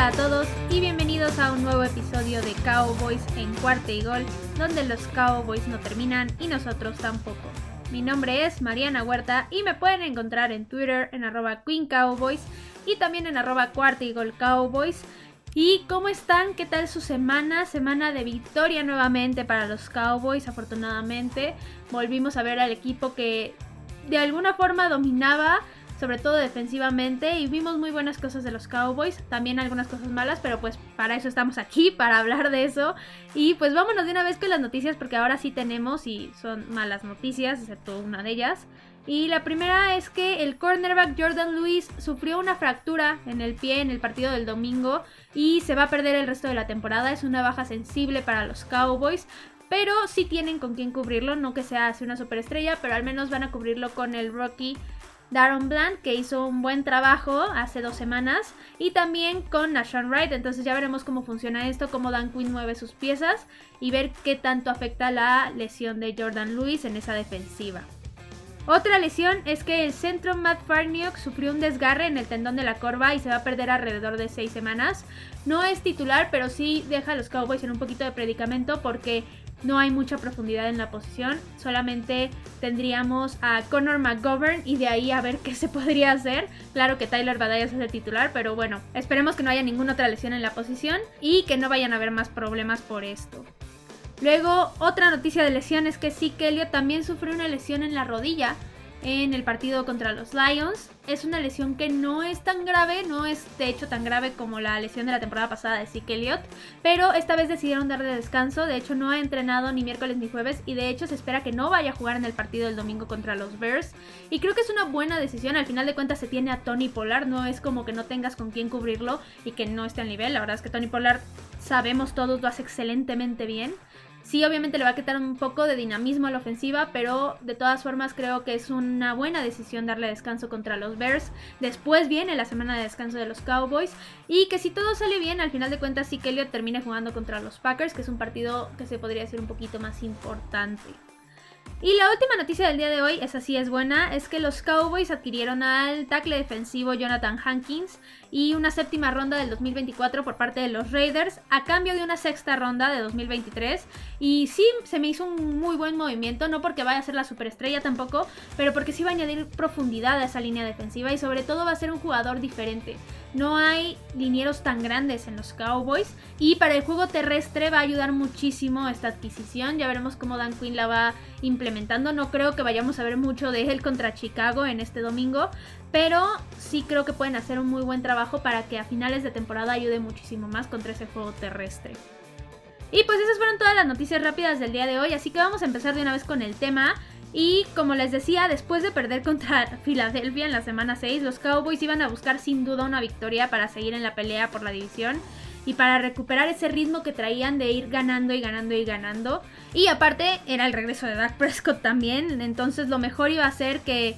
Hola a todos y bienvenidos a un nuevo episodio de Cowboys en cuarta y gol, donde los Cowboys no terminan y nosotros tampoco. Mi nombre es Mariana Huerta y me pueden encontrar en Twitter en arroba Queen Cowboys y también en arroba cuarta y gol Cowboys. ¿Y cómo están? ¿Qué tal su semana? Semana de victoria nuevamente para los Cowboys, afortunadamente. Volvimos a ver al equipo que de alguna forma dominaba, sobre todo defensivamente, y vimos muy buenas cosas de los Cowboys, también algunas cosas malas, pero pues para eso estamos aquí, para hablar de eso. Y pues vámonos de una vez con las noticias, porque ahora sí tenemos, y son malas noticias, excepto una de ellas. Y la primera es que el cornerback Jordan Lewis sufrió una fractura en el pie en el partido del domingo y se va a perder el resto de la temporada. Es una baja sensible para los Cowboys. Pero sí tienen con quién cubrirlo, no que sea así una superestrella, pero al menos van a cubrirlo con el rookie Darren Bland, que hizo un buen trabajo hace dos semanas, y también con Nashawn Wright. Entonces ya veremos cómo funciona esto, cómo Dan Quinn mueve sus piezas y ver qué tanto afecta la lesión de Jordan Lewis en esa defensiva. Otra lesión es que el centro Matt Farniok sufrió un desgarre en el tendón de la corva y se va a perder alrededor de 6 semanas. No es titular, pero sí deja a los Cowboys en un poquito de predicamento porque no hay mucha profundidad en la posición. Solamente tendríamos a Connor McGovern y de ahí a ver qué se podría hacer. Claro que Tyler Badayas es el titular, pero bueno, esperemos que no haya ninguna otra lesión en la posición y que no vayan a haber más problemas por esto. Luego, otra noticia de lesión es que sí, Elliott también sufrió una lesión en la rodilla en el partido contra los Lions. Es una lesión que no es tan grave, no es de hecho tan grave como la lesión de la temporada pasada de Zeke Elliott, pero esta vez decidieron darle descanso. De hecho, no ha entrenado ni miércoles ni jueves y de hecho se espera que no vaya a jugar en el partido del domingo contra los Bears. Y creo que es una buena decisión. Al final de cuentas, se tiene a Tony Pollard, no es como que no tengas con quién cubrirlo y que no esté al nivel. La verdad es que Tony Pollard, sabemos todos, lo hace excelentemente bien. Sí, obviamente le va a quitar un poco de dinamismo a la ofensiva, pero de todas formas creo que es una buena decisión darle descanso contra los Bears. Después viene la semana de descanso de los Cowboys y que si todo sale bien, al final de cuentas sí que Elliot termine jugando contra los Packers, que es un partido que se podría hacer un poquito más importante. Y la última noticia del día de hoy, esa sí es buena, es que los Cowboys adquirieron al tackle defensivo Jonathan Hankins y una séptima ronda del 2024 por parte de los Raiders a cambio de una sexta ronda de 2023. Y sí, se me hizo un muy buen movimiento, no porque vaya a ser la superestrella tampoco, pero porque sí va a añadir profundidad a esa línea defensiva y sobre todo va a ser un jugador diferente. No hay linieros tan grandes en los Cowboys y para el juego terrestre va a ayudar muchísimo esta adquisición. Ya veremos cómo Dan Quinn la va implementando. No creo que vayamos a ver mucho de él contra Chicago en este domingo, pero sí creo que pueden hacer un muy buen trabajo para que a finales de temporada ayude muchísimo más contra ese juego terrestre. Y pues esas fueron todas las noticias rápidas del día de hoy, así que vamos a empezar de una vez con el tema. Y como les decía, después de perder contra Filadelfia en la semana 6, los Cowboys iban a buscar sin duda una victoria para seguir en la pelea por la división y para recuperar ese ritmo que traían de ir ganando y ganando y ganando. Y aparte era el regreso de Dak Prescott también, entonces lo mejor iba a ser que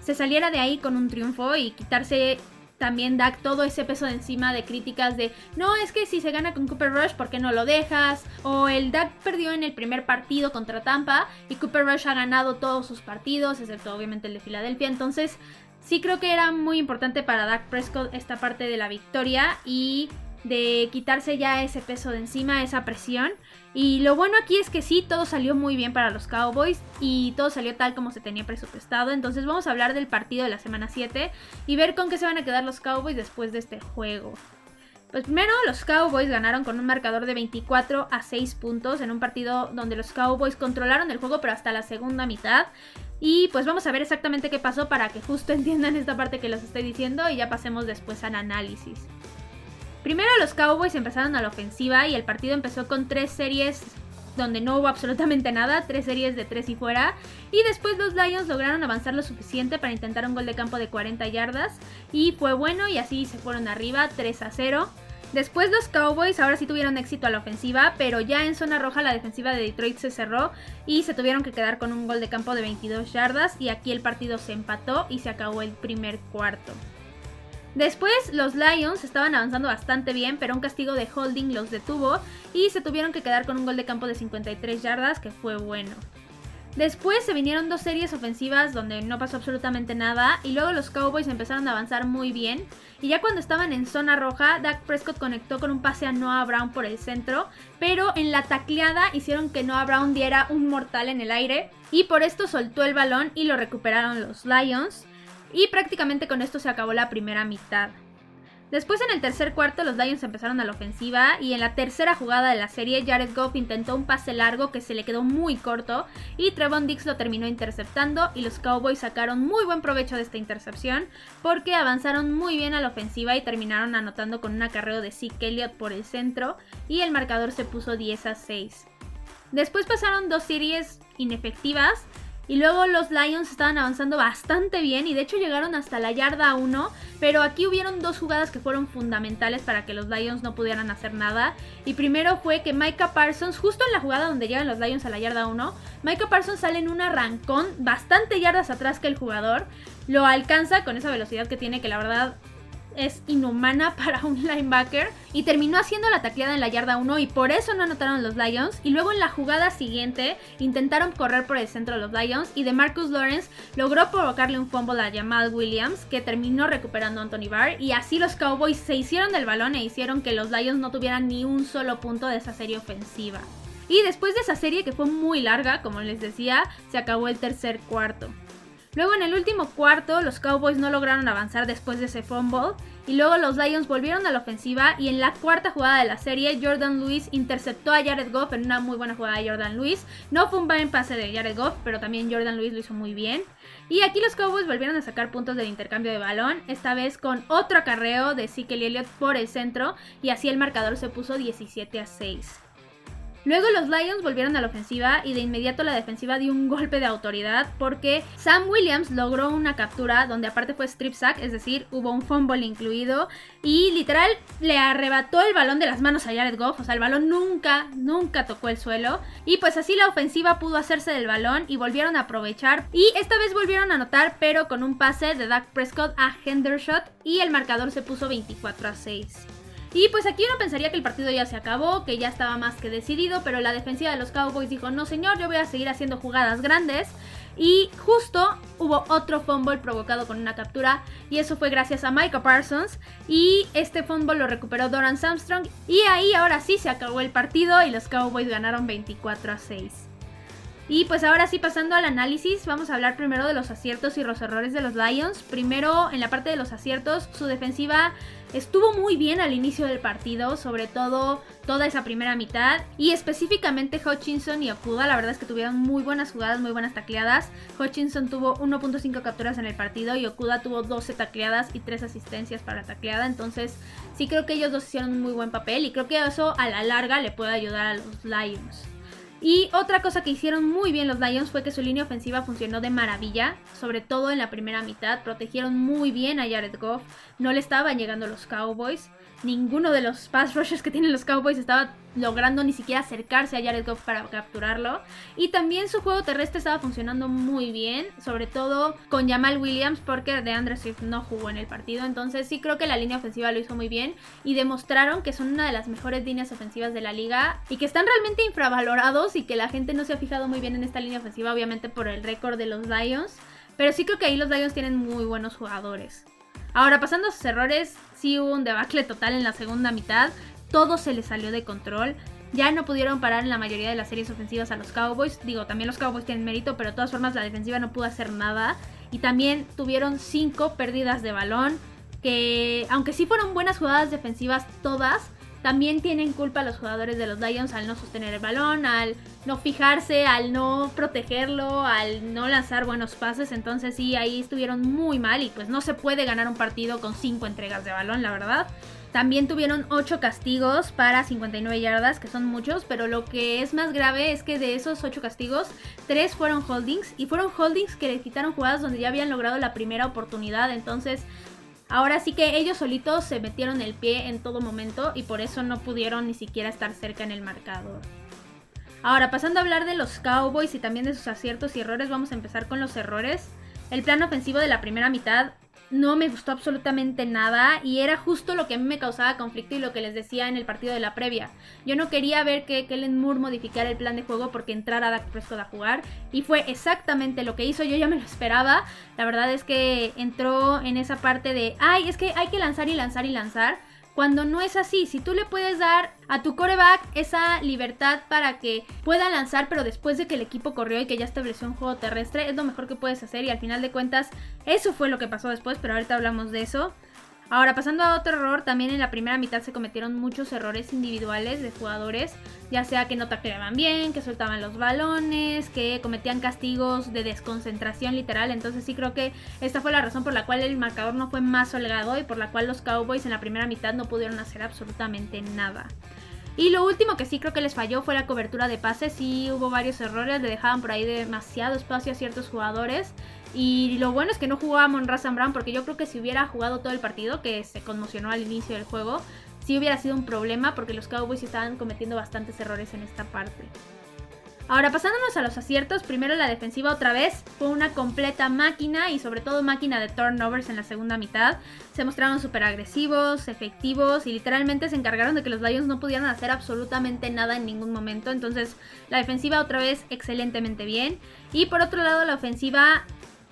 se saliera de ahí con un triunfo y quitarse también Dak todo ese peso de encima de críticas de no es que si se gana con Cooper Rush, ¿por qué no lo dejas? O el Dak perdió en el primer partido contra Tampa y Cooper Rush ha ganado todos sus partidos, excepto obviamente el de Filadelfia. Entonces, sí creo que era muy importante para Dak Prescott esta parte de la victoria y de quitarse ya ese peso de encima, esa presión. Y lo bueno aquí es que sí, todo salió muy bien para los Cowboys y todo salió tal como se tenía presupuestado. Entonces vamos a hablar del partido de la semana 7 y ver con qué se van a quedar los Cowboys después de este juego. Pues primero los Cowboys ganaron con un marcador de 24 a 6 puntos en un partido donde los Cowboys controlaron el juego pero hasta la segunda mitad. Y pues vamos a ver exactamente qué pasó para que justo entiendan esta parte que les estoy diciendo y ya pasemos después al análisis. Primero los Cowboys empezaron a la ofensiva y el partido empezó con tres series donde no hubo absolutamente nada, tres series de tres y fuera. Y después los Lions lograron avanzar lo suficiente para intentar un gol de campo de 40 yardas. Y fue bueno y así se fueron arriba 3 a 0. Después los Cowboys ahora sí tuvieron éxito a la ofensiva, pero ya en zona roja la defensiva de Detroit se cerró y se tuvieron que quedar con un gol de campo de 22 yardas y aquí el partido se empató y se acabó el primer cuarto. Después los Lions estaban avanzando bastante bien, pero un castigo de holding los detuvo y se tuvieron que quedar con un gol de campo de 53 yardas que fue bueno. Después se vinieron dos series ofensivas donde no pasó absolutamente nada y luego los Cowboys empezaron a avanzar muy bien y ya cuando estaban en zona roja, Dak Prescott conectó con un pase a Noah Brown por el centro, pero en la tacleada hicieron que Noah Brown diera un mortal en el aire y por esto soltó el balón y lo recuperaron los Lions y prácticamente con esto se acabó la primera mitad. Después en el tercer cuarto los Lions empezaron a la ofensiva y en la tercera jugada de la serie Jared Goff intentó un pase largo que se le quedó muy corto y Trevon Dix lo terminó interceptando y los Cowboys sacaron muy buen provecho de esta intercepción porque avanzaron muy bien a la ofensiva y terminaron anotando con un acarreo de Zeke Elliott por el centro y el marcador se puso 10 a 6. Después pasaron dos series inefectivas y luego los Lions estaban avanzando bastante bien y de hecho llegaron hasta la yarda 1, pero aquí hubieron dos jugadas que fueron fundamentales para que los Lions no pudieran hacer nada. Y primero fue que Micah Parsons, justo en la jugada donde llegan los Lions a la yarda 1, Micah Parsons sale en un arrancón bastante yardas atrás que el jugador, lo alcanza con esa velocidad que tiene que la verdad es inhumana para un linebacker y terminó haciendo la tacleada en la yarda 1 y por eso no anotaron los Lions y luego en la jugada siguiente intentaron correr por el centro de los Lions y de Marcus Lawrence logró provocarle un fumble a Jamal Williams que terminó recuperando a Anthony Barr y así los Cowboys se hicieron del balón e hicieron que los Lions no tuvieran ni un solo punto de esa serie ofensiva. Y después de esa serie que fue muy larga, como les decía, se acabó el tercer cuarto. Luego en el último cuarto los Cowboys no lograron avanzar después de ese fumble y luego los Lions volvieron a la ofensiva y en la cuarta jugada de la serie Jordan Lewis interceptó a Jared Goff en una muy buena jugada de Jordan Lewis. No fue un buen pase de Jared Goff, pero también Jordan Lewis lo hizo muy bien. Y aquí los Cowboys volvieron a sacar puntos del intercambio de balón, esta vez con otro acarreo de Ezekiel Elliott por el centro y así el marcador se puso 17 a 6. Luego los Lions volvieron a la ofensiva y de inmediato la defensiva dio un golpe de autoridad porque Sam Williams logró una captura donde aparte fue strip sack, es decir, hubo un fumble incluido y literal le arrebató el balón de las manos a Jared Goff, o sea, el balón nunca, nunca tocó el suelo y pues así la ofensiva pudo hacerse del balón y volvieron a aprovechar y esta vez volvieron a anotar pero con un pase de Dak Prescott a Hendershot y el marcador se puso 24 a 6. Y pues aquí uno pensaría que el partido ya se acabó, que ya estaba más que decidido, pero la defensiva de los Cowboys dijo, no señor, yo voy a seguir haciendo jugadas grandes. Y justo hubo otro fumble provocado con una captura y eso fue gracias a Micah Parsons y este fumble lo recuperó Doran Armstrong y ahí ahora sí se acabó el partido y los Cowboys ganaron 24 a 6. Y pues ahora sí pasando al análisis, vamos a hablar primero de los aciertos y los errores de los Lions. Primero en la parte de los aciertos, su defensiva estuvo muy bien al inicio del partido, sobre todo toda esa primera mitad. Y específicamente Hutchinson y Okuda, la verdad es que tuvieron muy buenas jugadas, muy buenas tacleadas. Hutchinson tuvo 1.5 capturas en el partido y Okuda tuvo 12 tacleadas y 3 asistencias para tacleada. Entonces sí creo que ellos dos hicieron un muy buen papel y creo que eso a la larga le puede ayudar a los Lions. Y otra cosa que hicieron muy bien los Lions fue que su línea ofensiva funcionó de maravilla, sobre todo en la primera mitad. Protegieron muy bien a Jared Goff, no le estaban llegando los Cowboys ninguno de los pass rushers que tienen los Cowboys estaba logrando ni siquiera acercarse a Jared Goff para capturarlo. Y también su juego terrestre estaba funcionando muy bien, sobre todo con Jamal Williams, porque de Andre Swift no jugó en el partido. Entonces sí creo que la línea ofensiva lo hizo muy bien y demostraron que son una de las mejores líneas ofensivas de la liga y que están realmente infravalorados y que la gente no se ha fijado muy bien en esta línea ofensiva, obviamente por el récord de los Lions. Pero sí creo que ahí los Lions tienen muy buenos jugadores. Ahora, pasando a sus errores, hubo un debacle total en la segunda mitad. Todo se les salió de control. Ya no pudieron parar en la mayoría de las series ofensivas a los Cowboys. Digo, también los Cowboys tienen mérito, pero de todas formas la defensiva no pudo hacer nada. Y también tuvieron cinco pérdidas de balón. Que aunque sí fueron buenas jugadas defensivas todas, también tienen culpa los jugadores de los Lions al no sostener el balón, al no fijarse, al no protegerlo, al no lanzar buenos pases. Entonces sí, ahí estuvieron muy mal y pues no se puede ganar un partido con 5 entregas de balón, la verdad. También tuvieron 8 castigos para 59 yardas, que son muchos, pero lo que es más grave es que de esos 8 castigos, 3 fueron holdings y fueron holdings que le quitaron jugadas donde ya habían logrado la primera oportunidad. Entonces Ahora sí que ellos solitos se metieron el pie en todo momento y por eso no pudieron ni siquiera estar cerca en el marcador. Ahora, pasando a hablar de los Cowboys y también de sus aciertos y errores, vamos a empezar con los errores. El plan ofensivo de la primera mitad no me gustó absolutamente nada y era justo lo que a mí me causaba conflicto y lo que les decía en el partido de la previa. Yo no quería ver que Kellen Moore modificara el plan de juego porque entrara Dak Prescott a jugar y fue exactamente lo que hizo, yo ya me lo esperaba. La verdad es que entró en esa parte de, ay, es que hay que lanzar y lanzar y lanzar cuando no es así, si tú le puedes dar a tu coreback esa libertad para que pueda lanzar, pero después de que el equipo corrió y que ya estableció un juego terrestre, es lo mejor que puedes hacer y al final de cuentas eso fue lo que pasó después, pero ahorita hablamos de eso. Ahora, pasando a otro error, también en la primera mitad se cometieron muchos errores individuales de jugadores, ya sea que no tacleaban bien, que soltaban los balones, que cometían castigos de desconcentración literal. Entonces sí creo que esta fue la razón por la cual el marcador no fue más holgado y por la cual los Cowboys en la primera mitad no pudieron hacer absolutamente nada. Y lo último que sí creo que les falló fue la cobertura de pases. Sí hubo varios errores, le dejaban por ahí demasiado espacio a ciertos jugadores. Y lo bueno es que no jugaba Monra Brown porque yo creo que si hubiera jugado todo el partido, que se conmocionó al inicio del juego, sí hubiera sido un problema porque los Cowboys estaban cometiendo bastantes errores en esta parte. Ahora pasándonos a los aciertos, primero la defensiva otra vez fue una completa máquina y sobre todo máquina de turnovers en la segunda mitad. Se mostraron súper agresivos, efectivos y literalmente se encargaron de que los Lions no pudieran hacer absolutamente nada en ningún momento. Entonces la defensiva otra vez excelentemente bien. Y por otro lado la ofensiva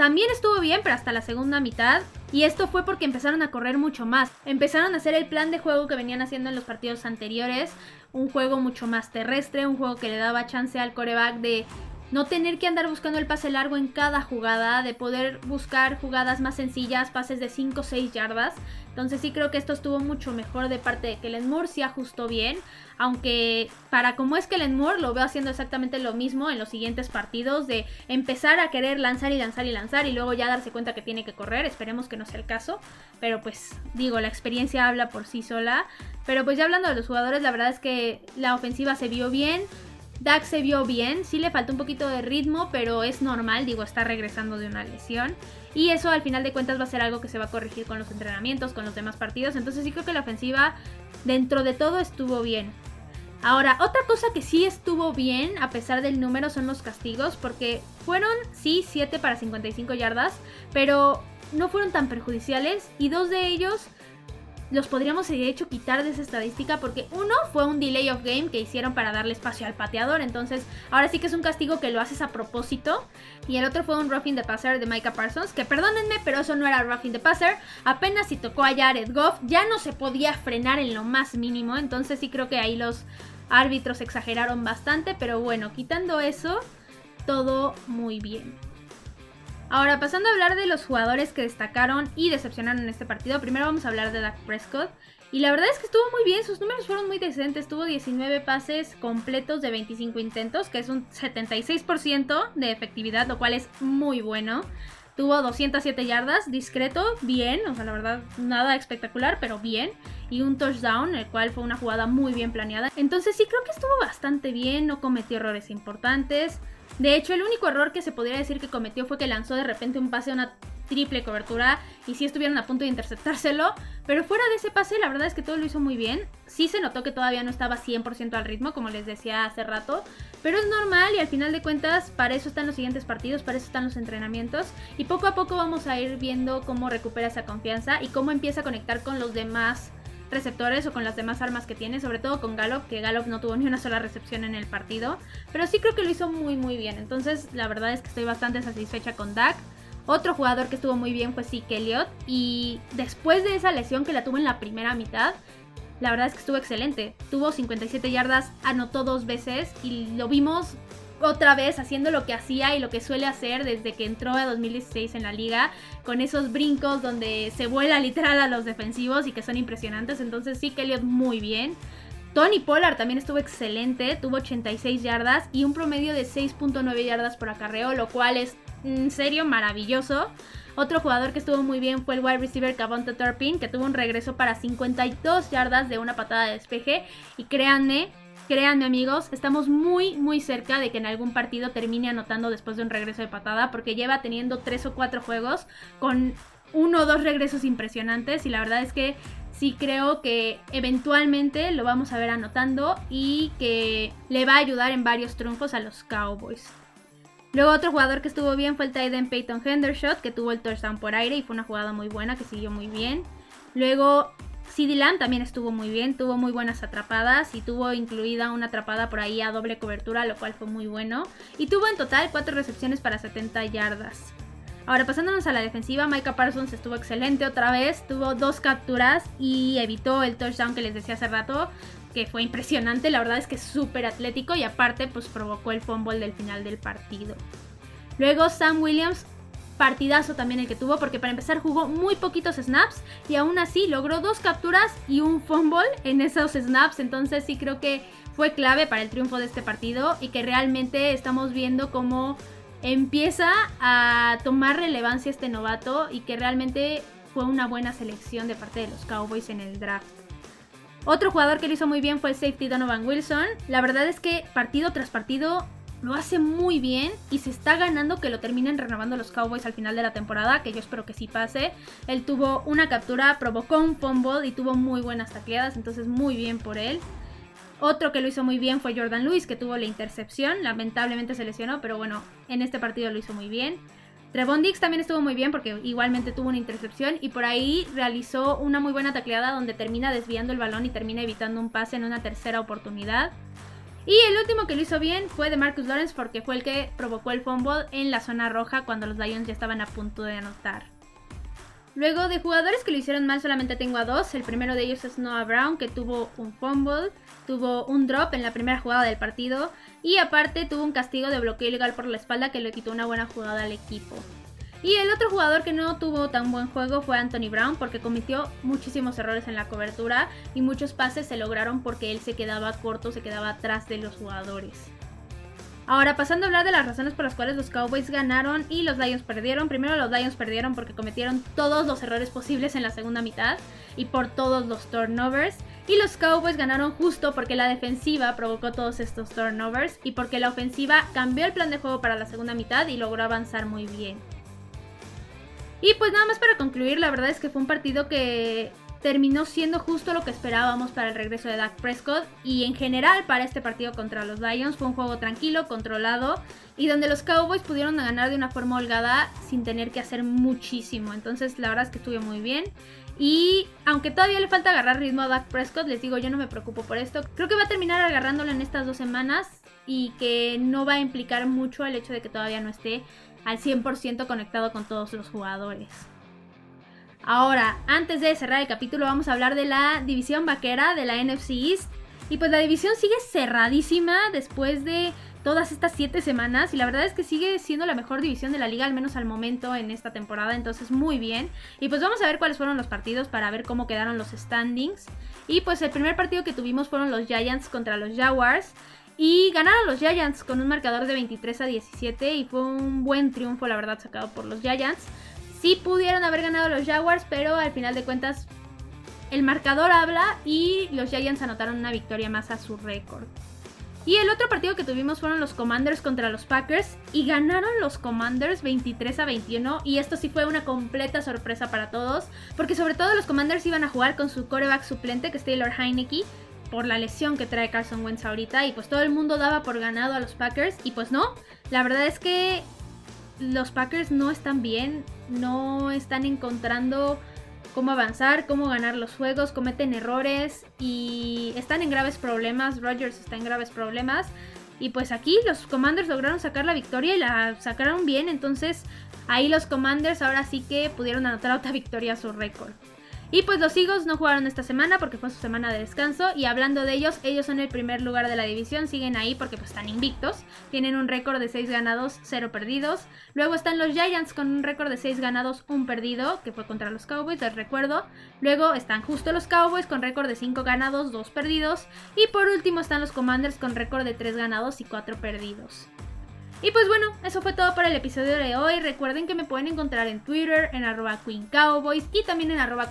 también estuvo bien, pero hasta la segunda mitad. Y esto fue porque empezaron a correr mucho más. Empezaron a hacer el plan de juego que venían haciendo en los partidos anteriores. Un juego mucho más terrestre, un juego que le daba chance al coreback de no tener que andar buscando el pase largo en cada jugada, de poder buscar jugadas más sencillas, pases de 5 o 6 yardas. Entonces sí creo que esto estuvo mucho mejor de parte de Kellen Moore, sí ajustó bien, aunque para como es Kellen Moore lo veo haciendo exactamente lo mismo en los siguientes partidos, de empezar a querer lanzar y lanzar y lanzar y luego ya darse cuenta que tiene que correr, esperemos que no sea el caso, pero pues digo, la experiencia habla por sí sola, pero pues ya hablando de los jugadores, la verdad es que la ofensiva se vio bien, Dak se vio bien, sí le faltó un poquito de ritmo, pero es normal, digo, está regresando de una lesión. Y eso al final de cuentas va a ser algo que se va a corregir con los entrenamientos, con los demás partidos. Entonces sí creo que la ofensiva dentro de todo estuvo bien. Ahora, otra cosa que sí estuvo bien, a pesar del número, son los castigos, porque fueron, sí, 7 para 55 yardas, pero no fueron tan perjudiciales y dos de ellos los podríamos de hecho quitar de esa estadística porque uno fue un delay of game que hicieron para darle espacio al pateador, entonces ahora sí que es un castigo que lo haces a propósito. Y el otro fue un roughing the passer de Micah Parsons, que perdónenme, pero eso no era roughing the passer, apenas si tocó a Jared Goff, ya no se podía frenar en lo más mínimo, entonces sí creo que ahí los árbitros exageraron bastante, pero bueno, quitando eso, todo muy bien. Ahora, pasando a hablar de los jugadores que destacaron y decepcionaron en este partido, primero vamos a hablar de Dak Prescott. Y la verdad es que estuvo muy bien, sus números fueron muy decentes. Tuvo 19 pases completos de 25 intentos, que es un 76% de efectividad, lo cual es muy bueno. Tuvo 207 yardas, discreto, bien, o sea, la verdad, nada espectacular, pero bien. Y un touchdown, el cual fue una jugada muy bien planeada. Entonces sí creo que estuvo bastante bien, no cometió errores importantes. De hecho, el único error que se podría decir que cometió fue que lanzó de repente un pase a una triple cobertura y sí estuvieron a punto de interceptárselo. Pero fuera de ese pase, la verdad es que todo lo hizo muy bien. Sí se notó que todavía no estaba 100% al ritmo, como les decía hace rato. Pero es normal y al final de cuentas, para eso están los siguientes partidos, para eso están los entrenamientos. Y poco a poco vamos a ir viendo cómo recupera esa confianza y cómo empieza a conectar con los demás receptores o con las demás armas que tiene, sobre todo con Gallup, que Gallup no tuvo ni una sola recepción en el partido, pero sí creo que lo hizo muy muy bien. Entonces, la verdad es que estoy bastante satisfecha con Dak. Otro jugador que estuvo muy bien fue Zeke Elliott y después de esa lesión que la tuvo en la primera mitad, la verdad es que estuvo excelente. Tuvo 57 yardas, anotó dos veces y lo vimos otra vez haciendo lo que hacía y lo que suele hacer desde que entró a 2016 en la liga, con esos brincos donde se vuela literal a los defensivos y que son impresionantes. Entonces sí, Elliot muy bien. Tony Pollard también estuvo excelente, tuvo 86 yardas y un promedio de 6.9 yardas por acarreo, lo cual es en serio maravilloso. Otro jugador que estuvo muy bien fue el wide receiver Cavonte Turpin, que tuvo un regreso para 52 yardas de una patada de despeje. Y créanme, Créanme amigos, estamos muy muy cerca de que en algún partido termine anotando después de un regreso de patada porque lleva teniendo tres o cuatro juegos con uno o dos regresos impresionantes y la verdad es que sí creo que eventualmente lo vamos a ver anotando y que le va a ayudar en varios triunfos a los Cowboys. Luego otro jugador que estuvo bien fue el Titan Peyton Hendershot, que tuvo el touchdown por aire y fue una jugada muy buena, que siguió muy bien. Luego CD también estuvo muy bien, tuvo muy buenas atrapadas y tuvo incluida una atrapada por ahí a doble cobertura, lo cual fue muy bueno. Y tuvo en total 4 recepciones para 70 yardas. Ahora pasándonos a la defensiva, Micah Parsons estuvo excelente otra vez, tuvo dos capturas y evitó el touchdown que les decía hace rato, que fue impresionante, la verdad es que es súper atlético y aparte pues provocó el fumble del final del partido. Luego Sam Williams, partidazo también el que tuvo porque para empezar jugó muy poquitos snaps y aún así logró dos capturas y un fumble en esos snaps, entonces sí creo que fue clave para el triunfo de este partido y que realmente estamos viendo cómo empieza a tomar relevancia este novato y que realmente fue una buena selección de parte de los Cowboys en el draft. Otro jugador que lo hizo muy bien fue el safety Donovan Wilson. La verdad es que partido tras partido lo hace muy bien y se está ganando que lo terminen renovando los Cowboys al final de la temporada, que yo espero que sí pase. Él tuvo una captura, provocó un fumble y tuvo muy buenas tacleadas, entonces muy bien por él. Otro que lo hizo muy bien fue Jordan Lewis, que tuvo la intercepción, lamentablemente se lesionó, pero bueno, en este partido lo hizo muy bien. Trevon Dix también estuvo muy bien porque igualmente tuvo una intercepción y por ahí realizó una muy buena tacleada donde termina desviando el balón y termina evitando un pase en una tercera oportunidad. Y el último que lo hizo bien fue de Marcus Lawrence porque fue el que provocó el fumble en la zona roja cuando los Lions ya estaban a punto de anotar. Luego de jugadores que lo hicieron mal solamente tengo a dos. El primero de ellos es Noah Brown que tuvo un fumble, tuvo un drop en la primera jugada del partido y aparte tuvo un castigo de bloqueo ilegal por la espalda que le quitó una buena jugada al equipo. Y el otro jugador que no tuvo tan buen juego fue Anthony Brown porque cometió muchísimos errores en la cobertura y muchos pases se lograron porque él se quedaba corto, se quedaba atrás de los jugadores. Ahora, pasando a hablar de las razones por las cuales los Cowboys ganaron y los Lions perdieron. Primero los Lions perdieron porque cometieron todos los errores posibles en la segunda mitad y por todos los turnovers. Y los Cowboys ganaron justo porque la defensiva provocó todos estos turnovers y porque la ofensiva cambió el plan de juego para la segunda mitad y logró avanzar muy bien. Y pues nada más para concluir, la verdad es que fue un partido que terminó siendo justo lo que esperábamos para el regreso de Dak Prescott y en general para este partido contra los Lions fue un juego tranquilo, controlado y donde los Cowboys pudieron ganar de una forma holgada sin tener que hacer muchísimo. Entonces la verdad es que estuvo muy bien. Y aunque todavía le falta agarrar ritmo a Dak Prescott, les digo, yo no me preocupo por esto. Creo que va a terminar agarrándolo en estas dos semanas y que no va a implicar mucho el hecho de que todavía no esté al 100% conectado con todos los jugadores. Ahora, antes de cerrar el capítulo, vamos a hablar de la división vaquera de la NFC East. Y pues la división sigue cerradísima después de todas estas siete semanas y la verdad es que sigue siendo la mejor división de la liga, al menos al momento en esta temporada, entonces muy bien. Y pues vamos a ver cuáles fueron los partidos para ver cómo quedaron los standings. Y pues el primer partido que tuvimos fueron los Giants contra los Jaguars. Y ganaron los Giants con un marcador de 23 a 17 y fue un buen triunfo, la verdad, sacado por los Giants. Sí pudieron haber ganado los Jaguars, pero al final de cuentas el marcador habla y los Giants anotaron una victoria más a su récord. Y el otro partido que tuvimos fueron los Commanders contra los Packers y ganaron los Commanders 23 a 21 y esto sí fue una completa sorpresa para todos porque sobre todo los Commanders iban a jugar con su coreback suplente que es Taylor Heineke por la lesión que trae Carson Wentz ahorita y pues todo el mundo daba por ganado a los Packers y pues no, la verdad es que los Packers no están bien, no están encontrando cómo avanzar, cómo ganar los juegos, cometen errores y están en graves problemas. Rogers está en graves problemas. Y pues aquí los Commanders lograron sacar la victoria y la sacaron bien. Entonces ahí los Commanders ahora sí que pudieron anotar otra victoria a su récord. Y pues los Eagles no jugaron esta semana porque fue su semana de descanso. Y hablando de ellos, ellos son el primer lugar de la división, siguen ahí porque pues están invictos. Tienen un récord de 6 ganados, 0 perdidos. Luego están los Giants con un récord de 6 ganados, 1 perdido, que fue contra los Cowboys, les recuerdo. Luego están justo los Cowboys con récord de 5 ganados, 2 perdidos. Y por último están los Commanders con récord de 3 ganados y 4 perdidos. Y pues bueno, eso fue todo para el episodio de hoy. Recuerden que me pueden encontrar en Twitter, en arroba Queen Cowboys y también en arroba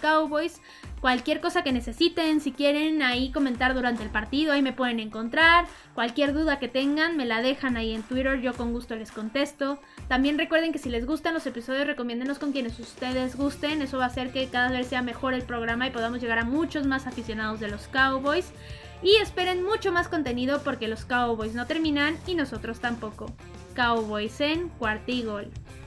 Cowboys. Cualquier cosa que necesiten, si quieren ahí comentar durante el partido, ahí me pueden encontrar. Cualquier duda que tengan, me la dejan ahí en Twitter, yo con gusto les contesto. También recuerden que si les gustan los episodios, recomiéndenos con quienes ustedes gusten. Eso va a hacer que cada vez sea mejor el programa y podamos llegar a muchos más aficionados de los Cowboys. Y esperen mucho más contenido porque los Cowboys no terminan y nosotros tampoco. Cowboys en Cuarta y Gol.